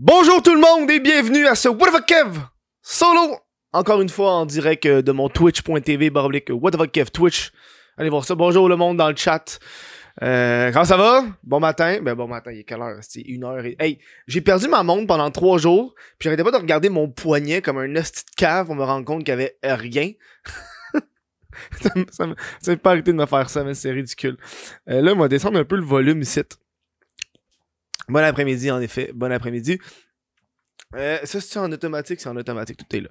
Bonjour tout le monde et bienvenue à ce What the Kev solo. Encore une fois en direct euh, de mon twitch.tv baroblique What the Kev Twitch. Allez voir ça. Bonjour le monde dans le chat. Euh, comment ça va? Bon matin. Ben bon matin, il est quelle heure? C'est une heure et... Hey, j'ai perdu ma montre pendant trois jours, puis j'arrêtais pas de regarder mon poignet comme un hostie de cave pour me rendre compte qu'il y avait rien. ça m'a pas arrêté de me faire ça, mais c'est ridicule. Euh, là, on va descendre un peu le volume ici. Bon après-midi, en effet. Bon après-midi. Euh, ça, c'est en automatique, c'est en automatique, tout est là.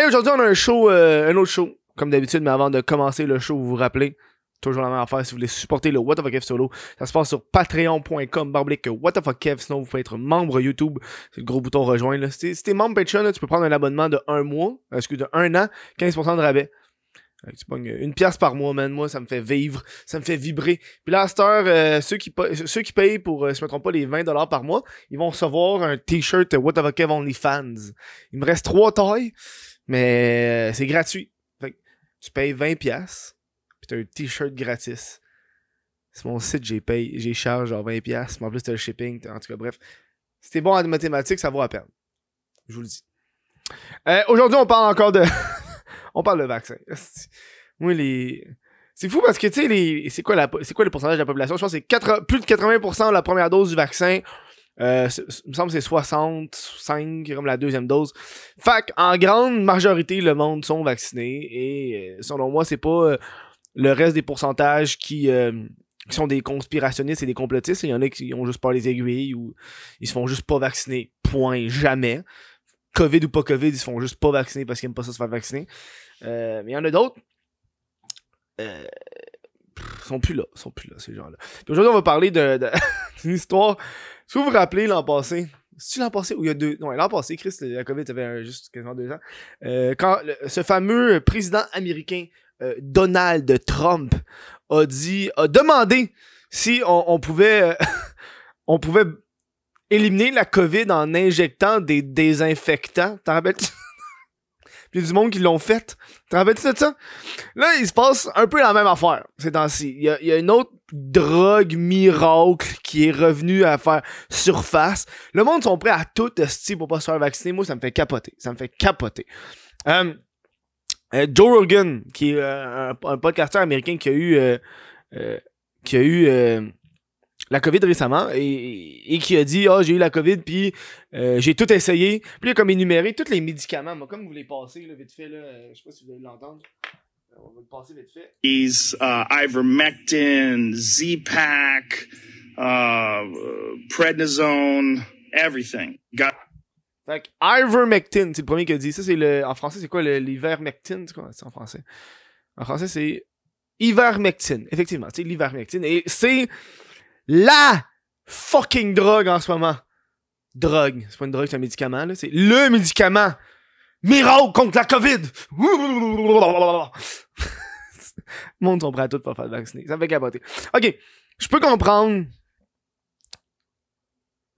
Et aujourd'hui, on a un show, euh, un autre show, comme d'habitude, mais avant de commencer le show, vous vous rappelez, toujours la même affaire, si vous voulez supporter le What the fuck Kev solo, ça se passe sur patreon.com, barblique What the fuck Kev, sinon vous pouvez être membre YouTube, c'est le gros bouton rejoindre, là. Si t'es- si t'es membre Patreon, là, tu peux prendre un abonnement de un mois, euh, excuse, de un an, 15% de rabais. Une pièce par mois, man. Moi, ça me fait vivre, ça me fait vibrer. Puis là, à cette heure, euh, ceux, qui ceux qui payent pour, euh, si je me trompe pas, les 20$ par mois, ils vont recevoir un t-shirt What fuck Kev OnlyFans. Il me reste trois tailles, mais euh, c'est gratuit. Fait que tu payes 20$, pièces puis t'as un t-shirt gratis. C'est mon site, j'ai payé, j'ai charge genre 20$, pièces mais en plus t'as le shipping, en tout cas, bref. Si t'es bon en mathématiques, ça vaut la peine. Je vous le dis. Euh, Aujourd'hui, on parle encore de... on parle de vaccin. Les... C'est fou parce que, tu sais, c'est quoi, la... quoi le pourcentage de la population? Je pense que c'est 80 plus de 80% de la première dose du vaccin. Euh, me semble que c'est 65 comme la deuxième dose. Fait en grande majorité, le monde sont vaccinés. Et euh, selon moi, c'est pas euh, le reste des pourcentages qui, qui sont des conspirationnistes et des complotistes. Il y en a qui ont juste pas les aiguilles ou ils se font juste pas vacciner. Point. Jamais. COVID ou pas COVID, ils se font juste pas vacciner parce qu'ils aiment pas ça se faire vacciner. Euh, mais il y en a d'autres. Euh, pff, sont plus là. sont plus là, ces gens-là. Aujourd'hui, on va parler de, de- d'une histoire. Si vous vous rappelez l'an passé, l'an passé ou il y a deux? Non, l'an passé, Chris, la COVID avait juste quasiment deux ans. Euh, quand ce fameux président américain euh, Donald Trump a dit, a demandé si on, pouvait, euh, on pouvait éliminer la COVID en injectant des désinfectants. T'en rappelles-tu? Puis il du monde qui l'ont fait. T'en rappelles-tu de ça? Là, il se passe un peu la même affaire ces temps-ci. Il y a, une autre drogue miracle qui est revenue à faire surface. Le monde sont prêts à tout tester pour pas se faire vacciner. Moi, ça me fait capoter. Ça me fait capoter. Euh, euh, Joe Rogan, qui est euh, un, un podcasteur américain qui a eu qui a eu la COVID récemment et, et qui a dit Ah, j'ai eu la COVID, puis euh, j'ai tout essayé. Puis il a comme énuméré tous les médicaments. Moi, comme vous les passez là, vite fait, là, euh, je sais pas si vous allez l'entendre. Euh, On va le passer vite fait. These uh, ivermectin, Z-Pack, uh, prednisone, everything. Got Fait que ivermectin, c'est le premier qui a dit. Ça, c'est le. En français, c'est quoi l'ivermectin C'est quoi? C'est en français En français, c'est ivermectin. Effectivement, c'est l'ivermectin. Et c'est la fucking drogue en ce moment. Drogue. C'est pas une drogue, c'est un médicament, là. C'est le médicament. Miracle contre la COVID. Monde sont prêts à tout pour faire vacciner. Ça me fait capoter. Ok. Je peux comprendre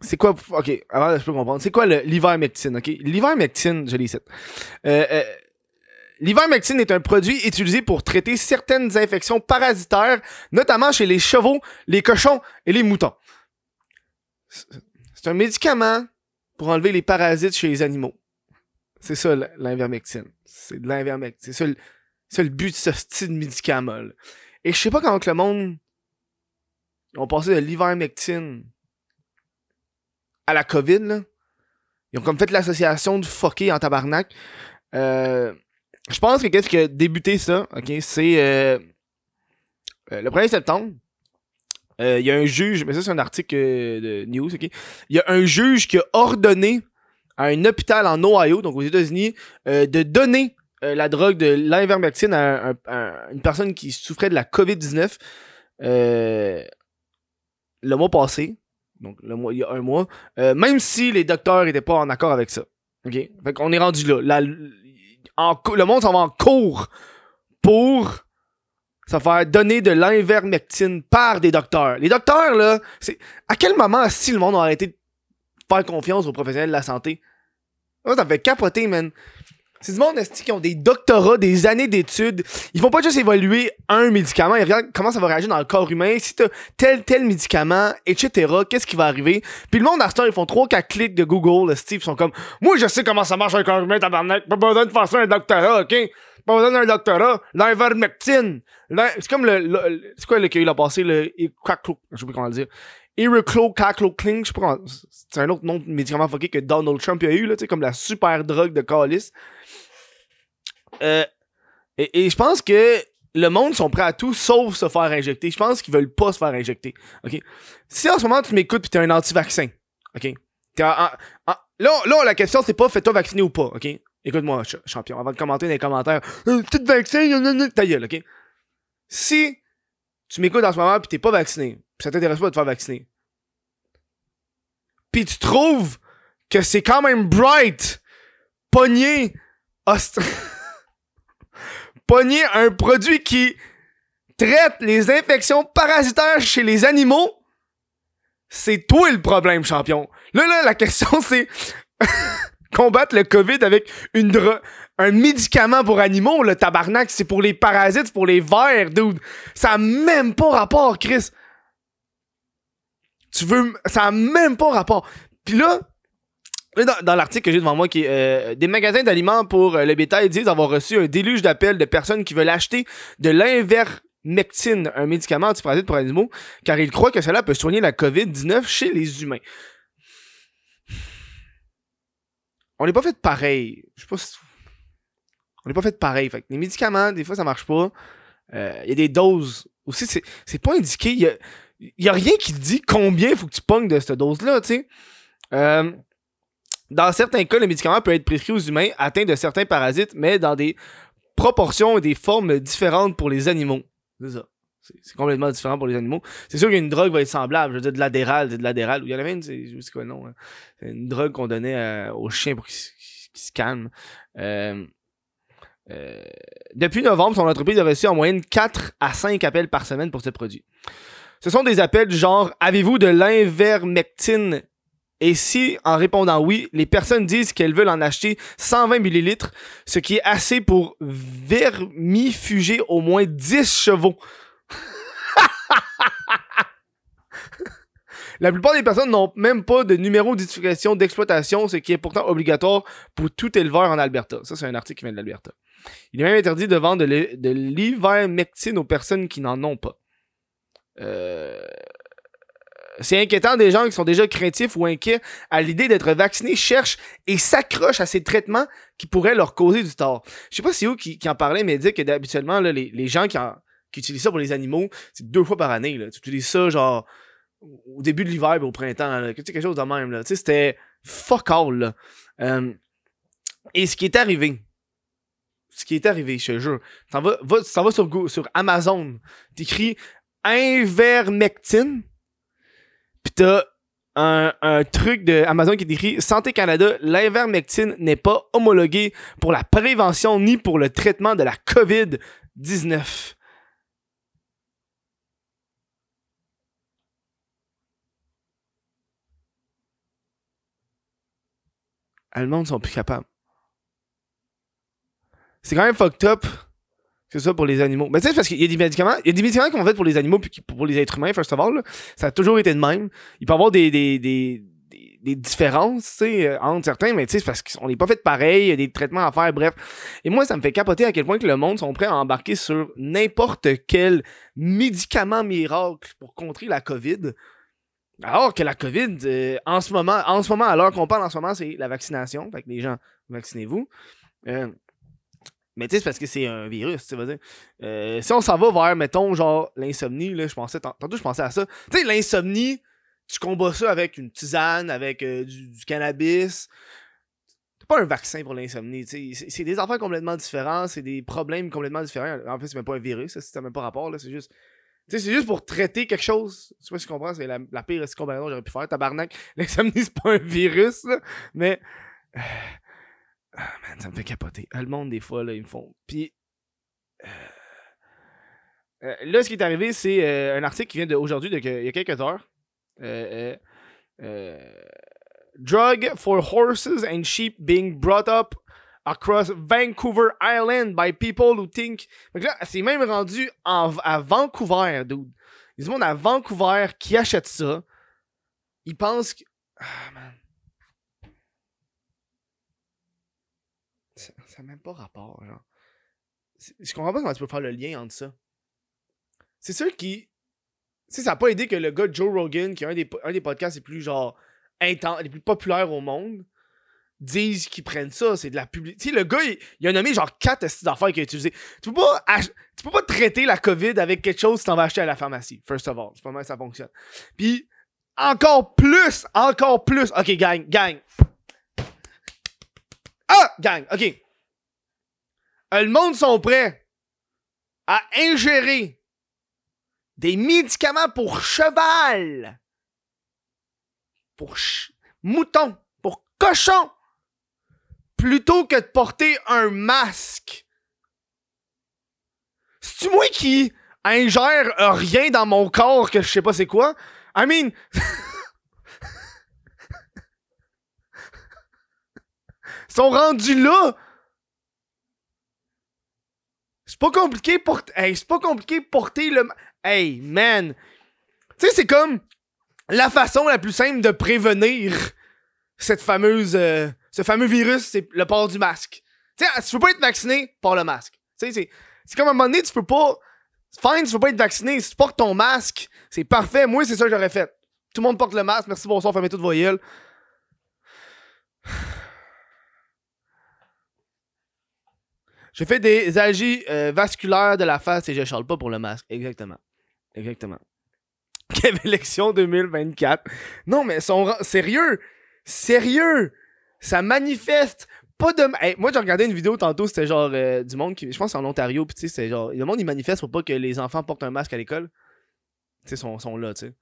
c'est quoi, ok, avant je peux comprendre, c'est quoi l'ivermectine, ok? L'ivermectine, je l'ai cite. Euh, euh, L'ivermectine est un produit utilisé pour traiter certaines infections parasitaires, notamment chez les chevaux, les cochons et les moutons. C'est un médicament pour enlever les parasites chez les animaux. C'est ça l'invermectine. C'est de l'invermectine. C'est ça, le- but de ce style médicament. Et je sais pas comment que le monde ont passé de l'ivermectine à la COVID, là. Ils ont comme fait l'association du fucké en tabarnak. Euh, je pense que qu'est-ce qui a débuté ça, ok, c'est euh, euh, le 1er septembre. euh, Il y a un juge, mais ça c'est un article de news, ok. Il y a un juge qui a ordonné à un hôpital en Ohio, donc aux États-Unis, de donner la drogue de l'invermectine à, un- à une personne qui souffrait de la COVID-19 euh, le mois passé. Donc, le mois, il y a un mois. Même si les docteurs étaient pas en accord avec ça. OK? Fait qu'on est rendu là. La- le monde s'en va en cours pour se faire donner de l'invermectine par des docteurs. Les docteurs, là, c'est. À quel moment, si le monde a arrêté de faire confiance aux professionnels de la santé? Moi, ça me fait capoter, man. C'est du monde qui ont des doctorats, des années d'études? Ils vont pas juste évaluer un médicament, ils regardent comment ça va réagir dans le corps humain, si t'as tel, tel médicament, etc., qu'est-ce qui va arriver? Puis le monde, à ils font 3-4 clics de Google, Steve, ils sont comme, moi, je sais comment ça marche un corps humain, tabarnak, pas besoin de faire ça un doctorat, ok? Pas besoin d'un doctorat. L'ivermectine. C'est comme le, le- c'est quoi le qu'il a passé, le, je sais pas comment le dire. Je sais c'est un autre nom de médicament fucké que Donald Trump a eu, là, tu sais, comme la super drogue de calice. Euh, et, je pense que le monde sont prêts à tout sauf se faire injecter. Je pense qu'ils veulent pas se faire injecter. OK? Si en ce moment tu m'écoutes pis t'es un anti-vaccin, OK? Là, là, la question c'est pas fais-toi vacciner ou pas, OK? Écoute-moi, ch- champion, avant de commenter dans les commentaires, euh, petit vaccin, ta gueule, OK? Si tu m'écoutes en ce moment pis t'es pas vacciné, pis ça t'intéresse pas de te faire vacciner, pis tu trouves que c'est quand même bright, pogner, host- pogner un produit qui traite les infections parasitaires chez les animaux, c'est toi le problème, champion. Là, là, la question, c'est combattre le COVID avec une dro- un médicament pour animaux, le tabarnak, c'est pour les parasites, c'est pour les vers, dude. Ça a même pas rapport, Chris. Tu veux... Ça a même pas rapport. Puis là, dans, l'article que j'ai devant moi, qui euh, des magasins d'aliments pour euh, le bétail disent avoir reçu un déluge d'appels de personnes qui veulent acheter de l'invermectine, un médicament antiparasite pour animaux, car ils croient que cela peut soigner la COVID-19 chez les humains. On n'est pas fait pareil. Je sais pas si- On n'est pas fait pareil. Fait les médicaments, des fois, ça marche pas. Euh, Il y a des doses. Aussi, c'est, pas indiqué. Il y a, rien qui dit combien il faut que tu pognes de cette dose-là, tu sais. Dans certains cas, le médicament peut être prescrit aux humains atteints de certains parasites, mais dans des proportions et des formes différentes pour les animaux. C'est ça. C'est complètement différent pour les animaux. C'est sûr qu'une drogue va être semblable. Je veux dire, de l'adéral, de l'adéral. Il y en avait une, c'est quoi le nom. hein. C'est une drogue qu'on donnait euh, aux chiens pour qu'ils se calment. Euh, euh, depuis novembre, son entreprise a reçu en moyenne 4 à 5 appels par semaine pour ce produit. Ce sont des appels du genre Avez-vous de l'invermectine Et si, en répondant oui, les personnes disent qu'elles veulent en acheter 120 millilitres, ce qui est assez pour vermifuger au moins 10 chevaux. La plupart des personnes n'ont même pas de numéro d'identification d'exploitation, ce qui est pourtant obligatoire pour tout éleveur en Alberta. Ça, c'est un article qui vient de l'Alberta. Il est même interdit de vendre de l'hi- de l'ivermectine aux personnes qui n'en ont pas. Euh, C'est inquiétant des gens qui sont déjà craintifs ou inquiets à l'idée d'être vaccinés, cherchent et s'accrochent à ces traitements qui pourraient leur causer du tort. Je sais pas si où qui, qui en parlait, mais dit que habituellement, les, gens qui, en- qui utilisent ça pour les animaux, c'est deux fois par année. Tu utilises ça genre au début de l'hiver et au printemps. Là. Quelque chose de même. Là. C'était fuck all. Euh, et ce qui est arrivé, ce qui est arrivé, je te jure, t'en vas, va, t'en vas sur, sur Amazon, t'écris Invermectine, t'as un, truc de Amazon qui est écrit Santé Canada, l'invermectine n'est pas homologué pour la prévention ni pour le traitement de la COVID-19. Ah, Le monde sont plus capables. C'est quand même fucked up que ça pour les animaux. Mais tu sais, c'est parce qu'il y a des médicaments, il y a des médicaments qui sont faits pour les animaux puis pour les êtres humains, first of all. là. Ça a toujours été de même. Il peut y avoir des, des, des, des, différences, tu sais, euh, entre certains, mais tu sais, c'est parce qu'on n'est pas fait pareil, il y a des traitements à faire, bref. Et moi, ça me fait capoter à quel point que le monde sont prêts à embarquer sur n'importe quel médicament miracle pour contrer la COVID. Alors que la COVID, euh, en ce moment, en ce moment, à l'heure qu'on parle en ce moment, c'est la vaccination. Fait que les gens, vaccinez-vous. Euh, mais tu sais, c'est parce que c'est un virus, tu vas dire. Euh, si on s'en va vers, mettons, genre, l'insomnie, là, je pensais, tant- tantôt, je pensais à ça. Tu sais, l'insomnie, tu combats ça avec une tisane, avec euh, du, cannabis. C'est pas un vaccin pour l'insomnie, tu sais. C'est- des affaires complètement différents, c'est des problèmes complètement différents. En fait, c'est même pas un virus, ça, n'a même pas rapport, là, c'est juste. Tu sais, c'est juste pour traiter quelque chose. Je sais pas si tu comprends, c'est la, la pire comparaison que j'aurais pu faire. Tabarnak, l'insomnie, c'est pas un virus, là, mais. Ah, man, ça me fait capoter. Ah, le monde, des fois, là, ils me font. Puis. euh, euh, là, ce qui est arrivé, c'est euh, un article qui vient d'aujourd'hui, il y a quelques heures. Drug for horses and sheep being brought up across Vancouver Island by people who think. Que là, c'est même rendu en- à Vancouver, dude. Il y a du monde à Vancouver qui achète ça. Ils pensent que. Ah, man. Ça n'a même pas rapport, genre. Je comprends pas comment tu peux faire le lien entre ça. C'est sûr qui. Tu sais, ça n'a pas aidé que le gars Joe Rogan, qui est un des, un des podcasts les plus, genre, intenses, les plus populaires au monde, disent qu'ils prennent ça. C'est de la publicité. Tu sais, le gars, il, il a nommé, genre, quatre estimes d'affaires qu'il a utilisées. Tu peux pas, tu peux pas traiter la COVID avec quelque chose que t'en vas acheter à la pharmacie. First of all. C'est pas mal ça fonctionne. Puis, encore plus, encore plus. Ok, gang, gang. Gang, ok. Euh, Le monde sont prêts à ingérer des médicaments pour cheval, pour ch- mouton, pour cochon, plutôt que de porter un masque. C'est-tu moi qui ingère rien dans mon corps que je sais pas c'est quoi? I mean... Ils sont rendus là! C'est pas compliqué pour... Hey, c'est pas compliqué porter le... Hey, man! Tu sais, c'est comme la façon la plus simple de prévenir cette fameuse... euh, ce fameux virus, c'est le port du masque. Tu sais, tu peux pas être vacciné, porte le masque. Tu sais, c'est... Comme à un moment donné, tu peux pas... Fine, tu peux pas être vacciné. Si tu portes ton masque, c'est parfait. Moi, c'est ça que j'aurais fait. Tout le monde porte le masque. Merci, bonsoir, fermez toutes vos. J'ai fait des algies euh, vasculaires de la face et je charle pas pour le masque. Exactement. Exactement. Quelle élection 2024. Non, mais son sérieux? Sérieux? Ça manifeste. Pas de. Hey, moi, j'ai regardé une vidéo tantôt, c'était genre euh, du monde qui. Je pense en Ontario, puis tu sais, c'est genre. Le monde, il manifeste pour pas que les enfants portent un masque à l'école. Tu sais, sont, sont là, tu sais.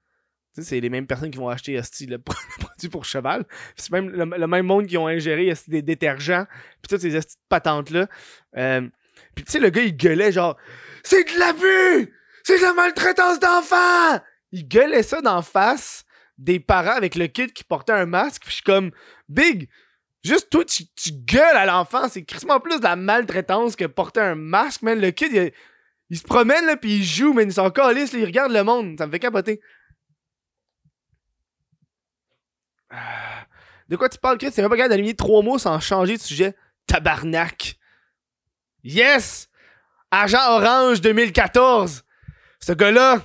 C'est les mêmes personnes qui vont acheter le pro- le produit pour cheval. C'est même le, même monde qui ont ingéré des détergents. Puis toutes ces esti patentes-là. Euh, puis tu sais, le gars, il gueulait genre C'est de l'abus C'est de la maltraitance d'enfants Il gueulait ça d'en face des parents avec le kid qui portait un masque. Puis je suis comme Big Juste toi, tu, gueules à l'enfant. C'est crissement plus de la maltraitance que porter un masque, man. Le kid, il, se promène, là, puis il joue, mais il s'en calisse, il regarde le monde. Ça me fait capoter. Ah. De quoi tu parles, Chris? T'es même pas capable d'aligner trois mots sans changer de sujet. Tabarnak. Yes! Agent Orange 2014. Ce gars-là,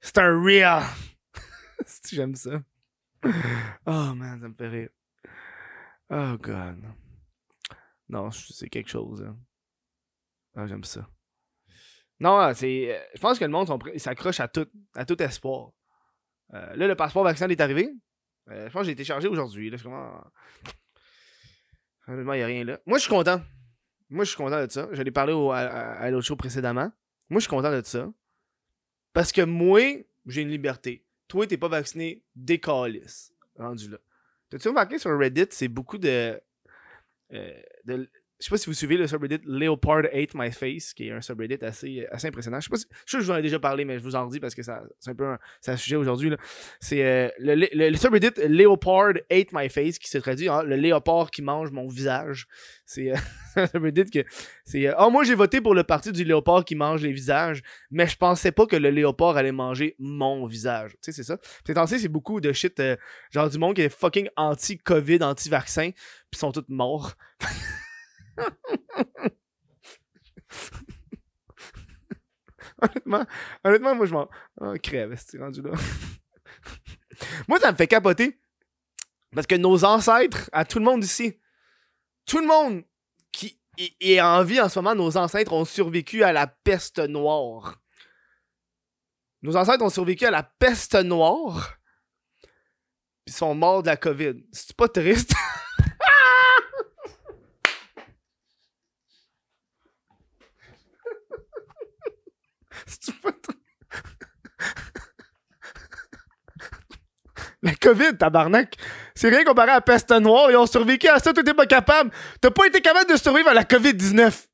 c'est un real. J'aime ça. Oh man, ça me fait rire. Oh god. Non, c'est quelque chose. hein. Ah, j'aime ça. Non, c'est. euh, Je pense que le monde s'accroche à tout, à tout espoir. Euh, là, le passeport vaccinal est arrivé. Euh, je pense que j'ai été chargé aujourd'hui. Là, comment. Honnêtement, il n'y a rien là. Moi, je suis content. Moi, je suis content de ça. J'allais parler au- à, l'autre show précédemment. Moi, je suis content de ça. Parce que moi, j'ai une liberté. Toi, t'es pas vacciné, décalisse. Rendu là. T'as-tu remarqué sur Reddit, c'est beaucoup de. euh, de je sais pas si vous suivez le subreddit Leopard Hate My Face, qui est un subreddit assez, assez impressionnant. Je sais pas si, je sais que je vous en ai déjà parlé, mais je vous en redis parce que ça, c'est un peu un, un sujet aujourd'hui. C'est euh, le, le, le subreddit Leopard Hate My Face, qui se traduit en le léopard qui mange mon visage. C'est euh, un subreddit que c'est euh, oh moi j'ai voté pour le parti du léopard qui mange les visages, mais je pensais pas que le léopard allait manger mon visage. Tu sais c'est ça. T'en sais c'est beaucoup de shit euh, genre du monde qui est fucking anti-covid, anti-vaccin, puis sont tous morts. honnêtement, honnêtement, moi je m'en. Oh, crève, c'est rendu là? moi, ça me fait capoter. Parce que nos ancêtres, à tout le monde ici, tout le monde qui est- en vie en ce moment, nos ancêtres ont survécu à la peste noire. Nos ancêtres ont survécu à la peste noire. Puis sont morts de la COVID. C'est pas triste? C'est pas tr- La COVID, tabarnak. C'est rien comparé à la peste noire. Ils ont survécu à ça, toi t'es pas capable. T'as pas été capable de survivre à la COVID-19.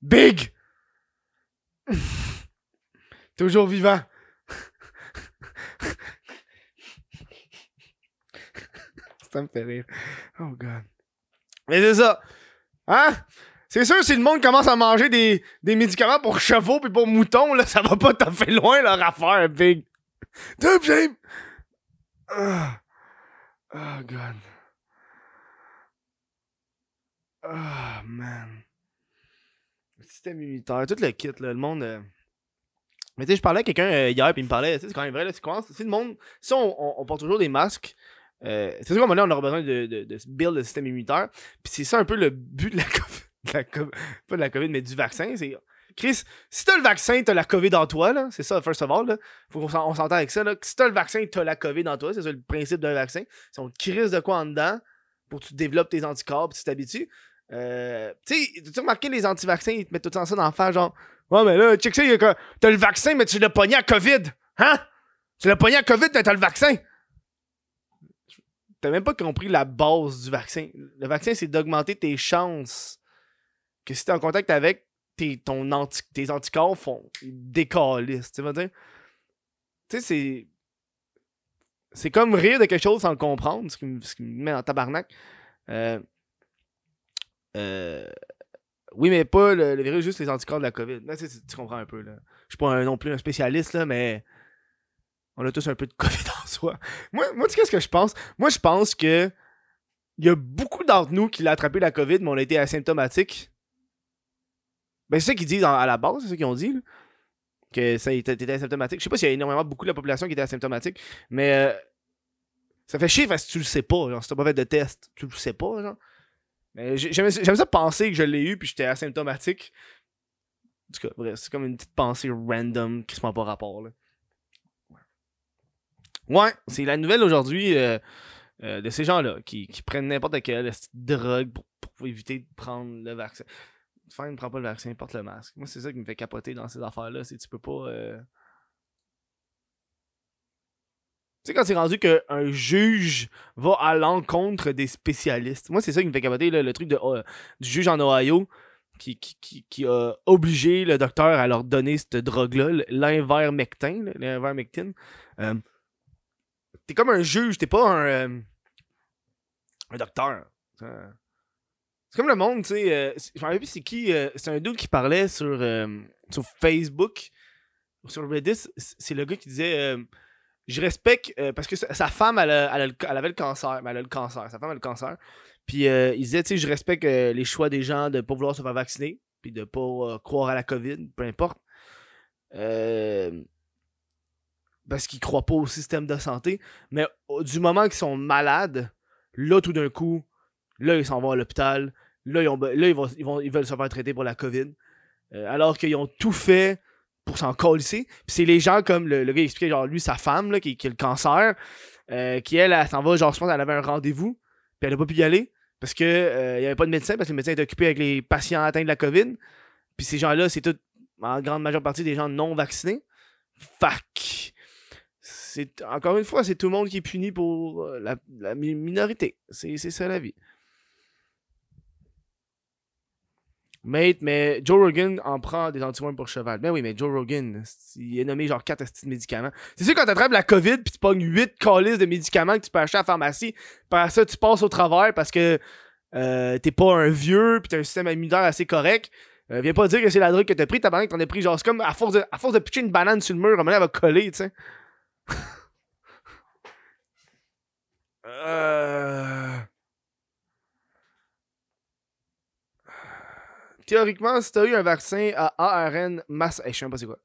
Big! Toujours vivant. ça me fait rire. Oh god. Mais c'est ça. Hein? C'est sûr, si le monde commence à manger des, des médicaments pour chevaux puis pour moutons, là, ça va pas t'en faire loin leur affaire, Big. Top shape! Ah. Oh, God. Ah, man. Le système immunitaire, tout le kit, là, le monde. euh, Mais tu sais, je parlais à quelqu'un euh, hier, puis il me parlait, c'est quand même vrai, là, si le monde. Si on, on- on porte toujours des masques, euh, c'est sûr qu'à un moment donné, on aura besoin de, de, build le système immunitaire. Puis c'est ça un peu le but de la COVID. Pas de la COVID, mais du vaccin. C'est. Chris, si t'as le vaccin, t'as la COVID en toi, là. C'est ça, first of all, là. Faut qu'on s'en- on s'entende avec ça, là. Si t'as le vaccin, t'as la COVID en toi. C'est ça le principe d'un vaccin. Si on te crise de quoi en dedans pour que tu développes tes anticorps puis tu t'habitues. Euh, tu sais, tu remarqué les anti-vaccins, ils te mettent tout le temps ça dans le genre, ouais, mais là, check ça, t'as le vaccin, mais tu l'as pogné à COVID. Hein? Tu l'as pogné à COVID, mais t'as le vaccin. T'as même pas compris la base du vaccin. Le vaccin, c'est d'augmenter tes chances que si t'es en contact avec, tes, ton anti, tes anticorps font décalissent. Tu sais, tu sais, c'est. C'est comme rire de quelque chose sans le comprendre, ce qui me, met en tabarnak. Euh, euh, oui, mais pas le, virus, juste les anticorps de la COVID. Là, tu, comprends un peu. Là. Je suis pas un- non plus un spécialiste, là, mais on a tous un peu de COVID en soi. Moi, moi tu sais qu'est-ce que je pense? Moi, je pense que il y a beaucoup d'entre nous qui l'ont attrapé la COVID, mais on a été asymptomatique. Ben, c'est ça qu'ils disent en- à la base, c'est ça qu'ils ont dit, que ça était, asymptomatique. Je sais pas s'il y a énormément beaucoup de la population qui était asymptomatique, mais euh, ça fait chier parce que tu le sais pas. Genre, si t'as pas fait de test, tu le sais pas, genre. Mais j'ai- j'aime ça penser que je l'ai eu puis j'étais asymptomatique. En tout cas, bref, c'est comme une petite pensée random qui se met pas rapport, là. Ouais, c'est la nouvelle aujourd'hui euh, euh, de ces gens-là qui, prennent n'importe quelle drogue pour éviter de prendre le vaccin. Ne prends pas le vaccin, porte le masque. Moi, c'est ça qui me fait capoter dans ces affaires-là. C'est tu peux pas. euh, Tu sais, quand c'est rendu qu'un juge va à l'encontre des spécialistes. Moi, c'est ça qui me fait capoter, là, le truc de, euh, du juge en Ohio qui, qui, qui, a obligé le docteur à leur donner cette drogue-là, l'invermectin. L'invermectine. Euh, t'es comme un juge, t'es pas un, euh, un docteur. C'est comme le monde, tu sais. euh, je me rappelle plus c'est qui. euh, c'est un dude qui parlait sur, euh, sur Facebook, sur Reddit. c'est- le gars qui disait euh, Je respecte. parce que sa, femme, elle, elle avait le cancer. Mais elle a le cancer. Sa femme a le cancer. Puis il disait Tu sais, je respecte les choix des gens de pas vouloir se faire vacciner. Puis de pas euh, croire à la COVID, peu importe. Parce qu'ils croient pas au système de santé. Mais du moment qu'ils sont malades, là, tout d'un coup, là, ils s'en vont à l'hôpital. Là, ils, là ils, vont, ils, veulent se faire traiter pour la COVID. Euh, alors qu'ils ont tout fait pour s'en colisser. Puis c'est les gens comme le, gars expliquait, genre, lui, sa femme, qui, a le cancer, euh, qui, elle, elle, s'en va, genre, je pense qu'elle avait un rendez-vous, puis elle a pas pu y aller, parce que euh, il y avait pas de médecin, parce que le médecin était occupé avec les patients atteints de la COVID. Puis ces gens-là, c'est tout, en grande majeure partie, des gens non vaccinés. C'est, encore une fois, c'est tout le monde qui est puni pour la, la mi- minorité. C'est ça la vie. Mate, mais Joe Rogan en prend des antiworms pour cheval. Ben oui, mais Joe Rogan, il est nommé genre 4 petits médicaments. C'est sûr, quand t'attrapes la COVID puis tu pognes 8 calices de médicaments que tu peux acheter à la pharmacie, par ça, tu passes au travers parce que euh, t'es pas un vieux puis t'as un système immunitaire assez correct. Euh, viens pas dire que c'est la drogue que t'as pris, t'as que t'en as pris genre, c'est comme à force, de, à force de pitcher une banane sur le mur, à un elle va coller, tu sais. euh... Théoriquement, si t'as eu un vaccin à ARN masse. Je sais même pas c'est quoi.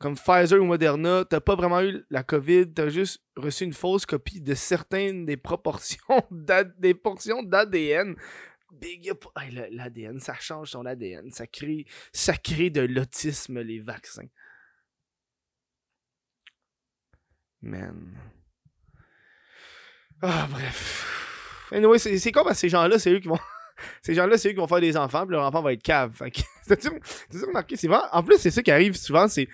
Comme Pfizer ou Moderna, t'as pas vraiment eu la COVID, t'as juste reçu une fausse copie de certaines des proportions des portions d'ADN. Big up. Hey, L'ADN, ça change ton ADN. Ça crée, ça crée de l'autisme, les vaccins. Man. Ah, bref. Anyway, c'est quoi parce ces gens-là, c'est eux qui vont. Ces gens-là, c'est eux qui vont faire des enfants, puis leur enfant va être cave. T'as-tu remarqué? C'est vraiment... En plus, c'est ça qui arrive souvent, c'est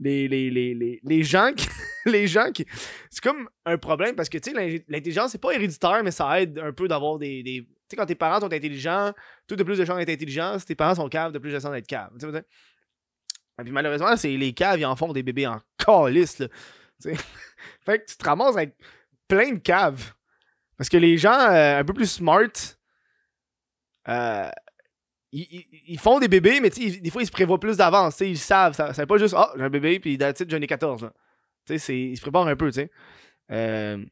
les, les, les, les, gens qui. les gens qui. C'est comme un problème parce que, tu sais, l'intelligence, c'est pas héréditaire, mais ça aide un peu d'avoir des. des... Tu sais, quand tes parents sont intelligents, tout de plus de chances d'être intelligents. Si tes parents sont caves, de plus de chances d'être caves. Tu. Et puis malheureusement, c'est les caves, ils en font des bébés en calice, là. Fait que tu te ramasses avec plein de caves. Parce que les gens euh, un peu plus smart euh, ils, ils- font des bébés, mais des fois, ils se prévoient plus d'avance. Ils savent. Ça, c'est pas juste, ah, j'ai un bébé, puis that's it, j'en ai 14. là. Tu sais, c'est- ils se préparent un peu. Euh,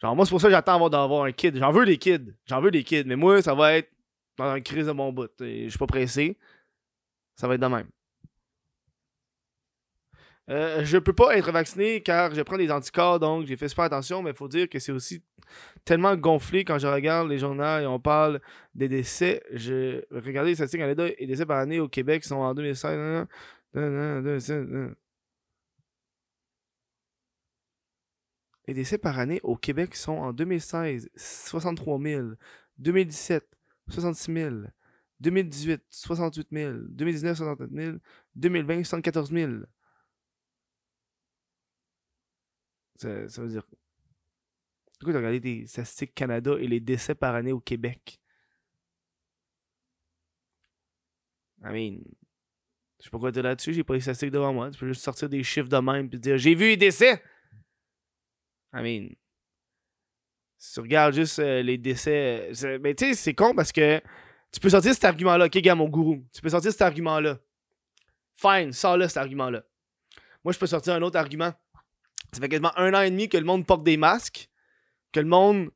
Genre, moi, c'est pour ça que j'attends avoir- d'avoir un kid. J'en veux des kids. J'en veux des kids. Mais moi, ça va être dans une crise de mon bout. Je suis pas pressé. Ça va être de même. Euh, je peux pas être vacciné car je prends des anticorps, donc j'ai fait super attention, mais il faut dire que c'est aussi tellement gonflé quand je regarde les journaux et on parle des décès. Je regardez les statistiques Canada et décès par année au Québec sont en 2016. nan, nan, nan, nan, 2016, nan. Les décès par année au Québec sont en 2016 63 000, 2017 66 000, 2018 68 000, 2019 67 000, 2020 74 000. Ça, veut dire. Du coup, t'as regardé des statistiques Canada et les décès par année au Québec. I mean. Je sais pas quoi dire là-dessus, j'ai pas les statistiques devant moi. Tu peux juste sortir des chiffres de même puis dire j'ai vu les décès! I mean. Si tu regardes juste euh, les décès. Mais tu sais, c'est con parce que tu peux sortir cet argument-là. Ok, mon gourou. Tu peux sortir cet argument-là. Fine, sors-le cet argument-là. Moi, je peux sortir un autre argument. Ça fait quasiment un an et demi que le monde porte des masques, que le monde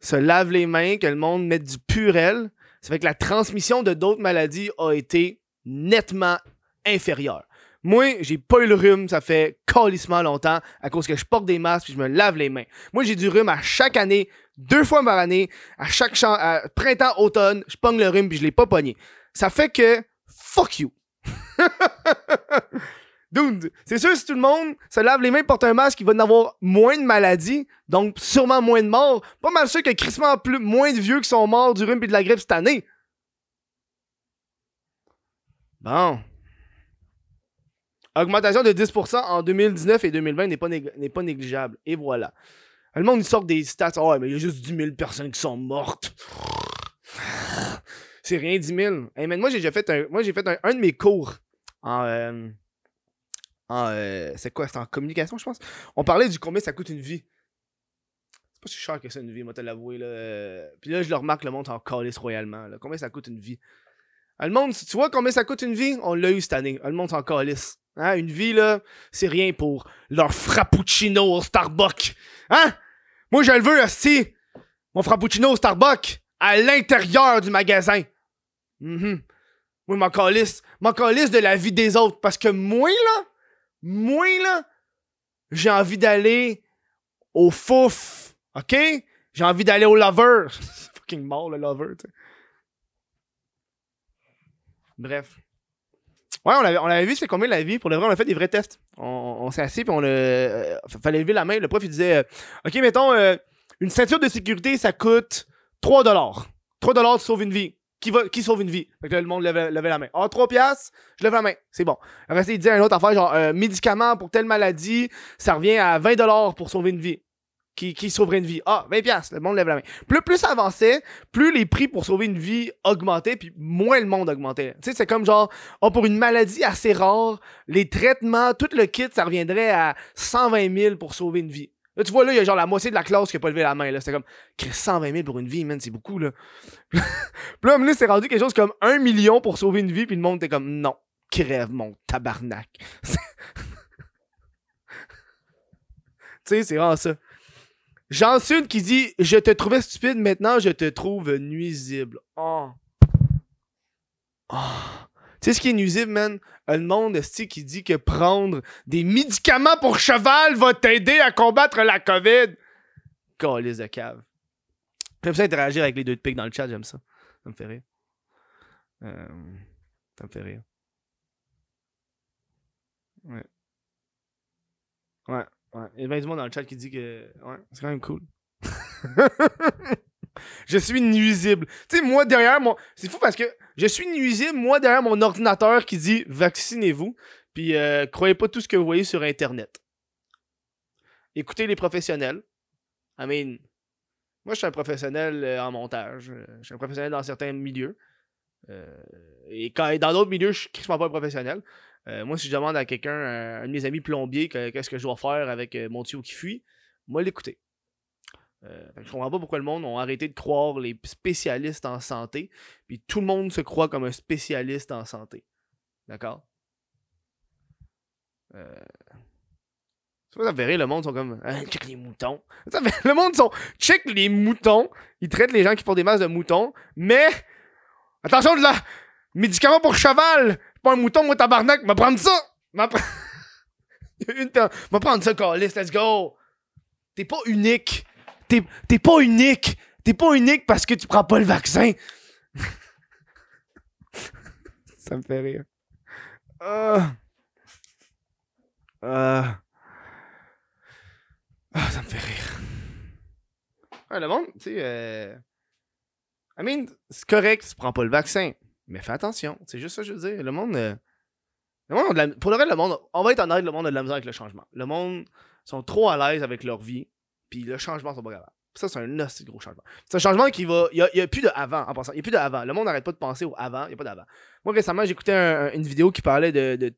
se lave les mains, que le monde met du purel. Ça fait que la transmission de d'autres maladies a été nettement inférieure. Moi, j'ai pas eu le rhume, ça fait calissement longtemps, à cause que je porte des masques et je me lave les mains. Moi, j'ai du rhume à chaque année, deux fois par année, à chaque champ, printemps, automne, je pogne le rhume puis je l'ai pas pogné. Ça fait que, fuck you. Dude, c'est sûr, si tout le monde se lave les mains, porte un masque, il va en avoir moins de maladies, donc sûrement moins de morts. Pas mal sûr que crissement plus, moins de vieux qui sont morts du rhume et de la grippe cette année. Bon. Augmentation de 10% en 2019 et 2020 n'est pas, pas négligeable. Et voilà. Le monde, sort des stats. Oh, mais il y a juste 10 000 personnes qui sont mortes. C'est rien, 10 000. Hey, moi, j'ai déjà fait un, moi, fait un de mes cours en. euh, en euh, c'est quoi? C'est en communication, je pense? On parlait du combien ça coûte une vie. C'est pas si cher que ça, une vie, moi, te l'avouer. Là. Euh, Puis là, je le remarque, le monde en calisse royalement. Là. Combien ça coûte une vie? Ah, Le monde, tu vois combien ça coûte une vie? On l'a eu cette année. Ah, Le monde s'en calisse. Hein? Une vie, là, c'est rien pour leur frappuccino au Starbucks. Hein? Moi, je le veux, aussi. Mon frappuccino au Starbucks à l'intérieur du magasin. Mhm. Moi, m'en calisse. M'en calisse de la vie des autres. Parce que moi, là, moi, là, j'ai envie d'aller au fouf. OK? J'ai envie d'aller au lover. C'est fucking mort, le lover, tu sais. Bref. Ouais, on avait, on vu c'est combien la vie? Pour le vrai, on a fait des vrais tests. On, s'est assis puis on a. euh, fallait lever la main. Le prof, il disait euh, Ok, mettons, euh, une ceinture de sécurité, ça coûte 3 dollars. 3 dollars, tu sauves une vie. Qui, va, qui sauve une vie? Fait que là, le monde levait, la main. Ah, 3 piastres, je lève la main. C'est bon. Après, il disait une autre affaire, genre, euh, médicament pour telle maladie, ça revient à 20 dollars pour sauver une vie. Qui, qui sauverait une vie? Ah, 20 piastres, le monde lève la main. Plus, plus ça avançait, plus les prix pour sauver une vie augmentaient, puis moins le monde augmentait. Tu sais, c'est comme genre, oh, pour une maladie assez rare, les traitements, tout le kit, ça reviendrait à 120 000 pour sauver une vie. Là, tu vois, là, il y a genre la moitié de la classe qui a pas levé la main. là. C'était comme, Chris, 120 000 pour une vie, man, c'est beaucoup, là. puis là, là, c'est rendu quelque chose comme 1 million pour sauver une vie, puis le monde était comme, non, crève, mon tabarnak. tu sais, c'est vraiment ça. J'en suis une qui dit Je te trouvais stupide, maintenant je te trouve nuisible. Oh. Oh. Tu sais ce qui est nuisible, man? Le monde esti, qui dit que prendre des médicaments pour cheval va t'aider à combattre la COVID. Calice de cave. J'aime ça interagir avec les deux de pique dans le chat, j'aime ça. Ça me fait rire. Euh, ça me fait rire. Ouais. Ouais. Ouais, il y a bien du monde dans le chat qui dit que. Ouais, c'est quand même cool. je suis nuisible. Tu sais, moi, derrière mon. C'est fou parce que je suis nuisible, moi, derrière mon ordinateur qui dit vaccinez-vous. Puis, euh, croyez pas tout ce que vous voyez sur Internet. Écoutez les professionnels. I mean, moi, je suis un professionnel euh, en montage. Euh, Je suis un professionnel dans certains milieux. Et quand, dans d'autres milieux, je suis crissement pas un professionnel. Moi, si je demande à quelqu'un, euh, un de mes amis plombiers, que- qu'est-ce que je dois faire avec mon tuyau qui fuit, moi l'écouter. Euh, je comprends pas pourquoi le monde a arrêté de croire les spécialistes en santé, puis tout le monde se croit comme un spécialiste en santé. D'accord? Euh... Verrait, le monde sont comme Ah, check les moutons. Le monde sont check les moutons. Ils traitent les gens qui font des masses de moutons, mais attention de là, médicament pour cheval, pas un mouton, moi tabarnak, va prendre ça. Va prendre ça, Calis, let's go. T'es pas unique. T'es t'es pas unique. T'es pas unique parce que tu prends pas le vaccin. ça me fait rire. Ah. Ah. Ah, ça me fait rire. Ouais, le monde, tu sais, euh... I mean, c'est correct, tu prends pas le vaccin, mais fais attention. C'est juste ça que je veux dire. Le monde... euh, Le monde la- Pour le reste, le monde... On va être honnête, le monde a de la misère avec le changement. Le monde sont trop à l'aise avec leur vie, puis le changement, sont pas capables. Ça, c'est un assez gros changement. C'est un changement qui va... Il y a, plus de avant, en passant. Il y a plus de avant. Le monde n'arrête pas de penser au avant, il y a pas d'avant. Moi, récemment, j'écoutais un- un- une vidéo qui parlait de,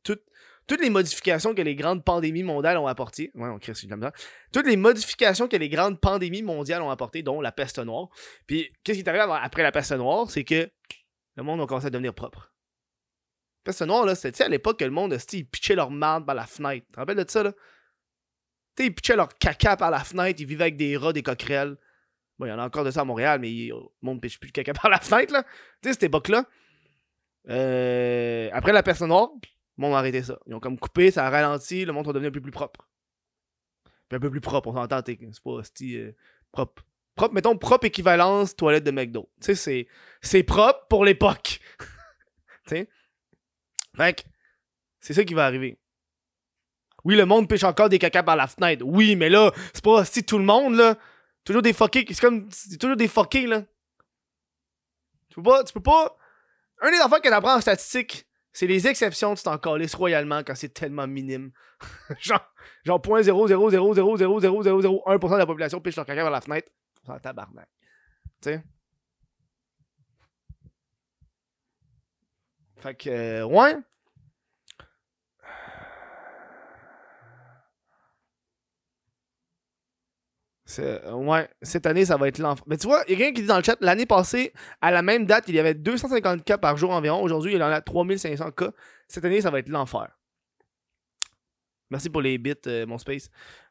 toutes les modifications que les grandes pandémies mondiales ont apportées. Ouais, on crée de la misère. Toutes les modifications que les grandes pandémies mondiales ont apportées, dont la peste noire. Puis, qu'est-ce qui est arrivé après la peste noire? C'est que le monde a commencé à devenir propre. La peste noire, là, c'était à l'époque que le monde, c'était, ils pitchaient leur marde par la fenêtre. Tu te rappelles de ça, là? Ils pitchaient leur caca par la fenêtre, ils vivaient avec des rats, des coquerelles. Bon, il y en a encore de ça à Montréal, mais le monde pitche plus de caca par la fenêtre, là. Tu sais, cette époque-là. Euh, après la peste noire, le monde a arrêté ça. Ils ont comme coupé, ça a ralenti, le monde est devenu un peu plus propre. Puis un peu plus propre, on s'entend, c'est pas hostie, euh, propre. Propre, mettons, propre équivalence toilette de McDo. Tu sais, c'est, c'est propre pour l'époque. tu sais? Fait que, c'est ça qui va arriver. Oui, le monde pêche encore des caca par la fenêtre. Oui, mais là, c'est pas si tout le monde, là. Toujours des fuckés. C'est comme. Toujours des fuckés, là. Tu peux pas. Tu peux pas. Un des enfants que t'apprends en statistique, c'est les exceptions, tu t'en calisses royalement quand c'est tellement minime. genre, genre 0.000000001% de la population piche leur caca par la fenêtre. C'est un tabarnak. Tu sais? Fait que, euh, ouais. C'est- euh, ouais, cette année, ça va être l'enfer. Mais tu vois, il y a quelqu'un qui dit dans le chat, l'année passée, à la même date, il y avait 250 cas par jour environ. Aujourd'hui, il en a 3500 cas. Cette année, ça va être l'enfer. Merci pour les bits, euh, mon space.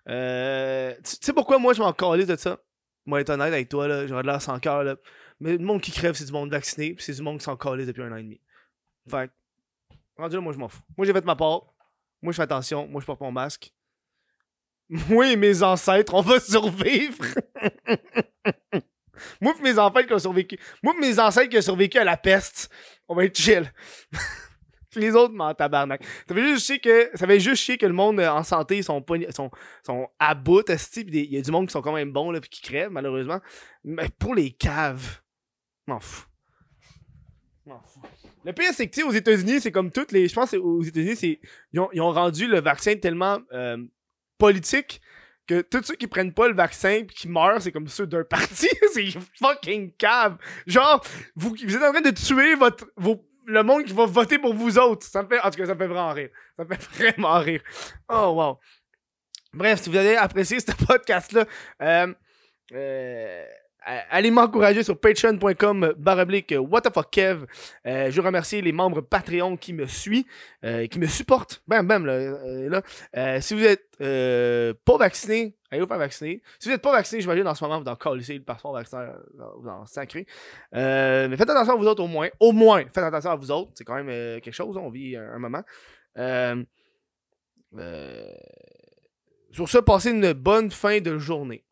Euh, tu sais pourquoi moi je m'en calisse de ça? Moi, être honnête avec toi, là, j'aurais de l'air sans cœur. là. Mais le monde qui crève, c'est du monde vacciné, c'est du monde qui s'en depuis un an et demi. Fait rendu là, moi je m'en fous. Moi j'ai fait ma part. Moi je fais attention. Moi je porte mon masque. Moi et mes ancêtres, on va survivre. moi et mes ancêtres qui ont survécu. Moi mes ancêtres qui ont survécu à la peste, on va être chill. Les autres m'en tabarnak. Ça fait juste chier que, ça fait juste chier que le monde euh, en santé sont, pogn- sont, sont à bout, il y a du monde qui sont quand même bons, là, qui crèvent, malheureusement. Mais pour les caves, m'en fous. Le pire, c'est que, aux États-Unis, c'est comme toutes les. Je pense aux États-Unis. Ils ont, ils ont rendu le vaccin tellement euh, politique que tous ceux qui prennent pas le vaccin pis qui meurent, c'est comme ceux d'un parti. c'est fucking cave. Genre, vous, vous êtes en train de tuer votre, vos, le monde qui va voter pour vous autres. Ça me fait, en tout cas, ça me fait vraiment rire. Ça me fait vraiment rire. Oh, wow. Bref, si vous avez apprécié ce podcast-là, euh, euh, allez m'encourager sur patreon.com baroblique what the fuck Kev. Euh, je veux remercier les membres Patreon qui me suivent, euh, qui me supportent. Bam, bam, là. euh. Euh, si vous êtes euh, pas vacciné, allez vous faire vacciner. Si vous êtes pas vacciné, j'imagine en ce moment, vous en calissez le passeport vaccin, vous en sacré. Euh, mais faites attention à vous autres au moins. Au moins, faites attention à vous autres. C'est quand même euh, quelque chose, on vit un, un moment. Euh, euh, sur ce, passez une bonne fin de journée.